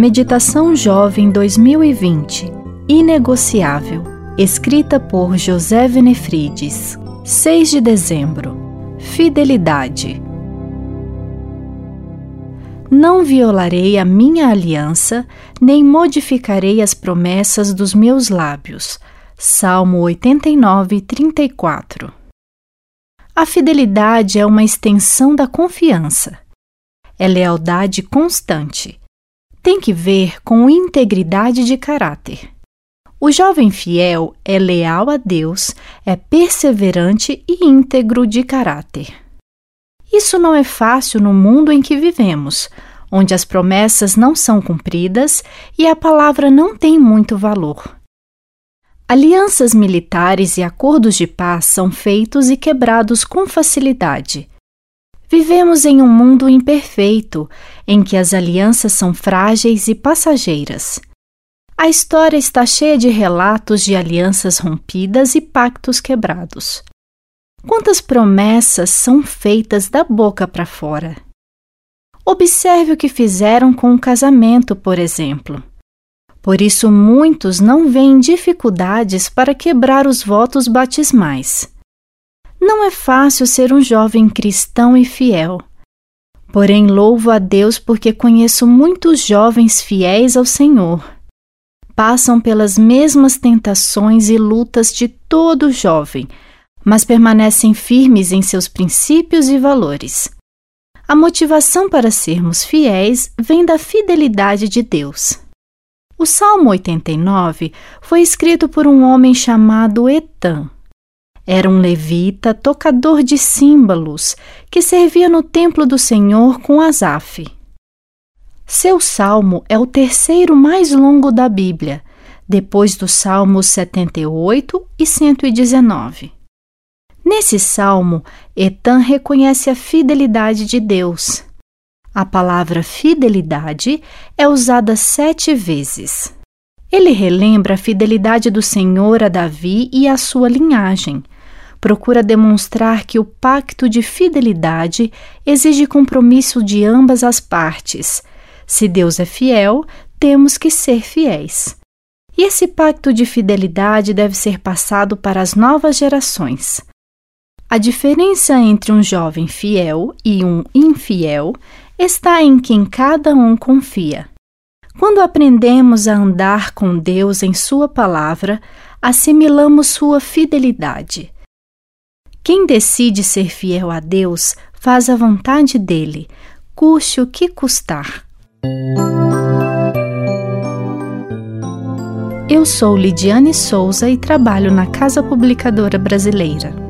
Meditação Jovem 2020 Inegociável, escrita por José Venefrides, 6 de dezembro. Fidelidade. Não violarei a minha aliança, nem modificarei as promessas dos meus lábios. Salmo 89, 34. A fidelidade é uma extensão da confiança. É lealdade constante tem que ver com integridade de caráter. O jovem fiel é leal a Deus, é perseverante e íntegro de caráter. Isso não é fácil no mundo em que vivemos, onde as promessas não são cumpridas e a palavra não tem muito valor. Alianças militares e acordos de paz são feitos e quebrados com facilidade. Vivemos em um mundo imperfeito, em que as alianças são frágeis e passageiras. A história está cheia de relatos de alianças rompidas e pactos quebrados. Quantas promessas são feitas da boca para fora? Observe o que fizeram com o casamento, por exemplo. Por isso, muitos não veem dificuldades para quebrar os votos batismais. Não é fácil ser um jovem cristão e fiel. Porém, louvo a Deus porque conheço muitos jovens fiéis ao Senhor. Passam pelas mesmas tentações e lutas de todo jovem, mas permanecem firmes em seus princípios e valores. A motivação para sermos fiéis vem da fidelidade de Deus. O Salmo 89 foi escrito por um homem chamado Etan. Era um levita, tocador de símbolos, que servia no templo do Senhor com Asaf. Seu salmo é o terceiro mais longo da Bíblia, depois dos Salmos 78 e 119. Nesse salmo, Etan reconhece a fidelidade de Deus. A palavra fidelidade é usada sete vezes. Ele relembra a fidelidade do Senhor a Davi e a sua linhagem. Procura demonstrar que o pacto de fidelidade exige compromisso de ambas as partes. Se Deus é fiel, temos que ser fiéis. E esse pacto de fidelidade deve ser passado para as novas gerações. A diferença entre um jovem fiel e um infiel está em quem cada um confia. Quando aprendemos a andar com Deus em Sua palavra, assimilamos Sua fidelidade. Quem decide ser fiel a Deus faz a vontade dele, custe o que custar. Eu sou Lidiane Souza e trabalho na Casa Publicadora Brasileira.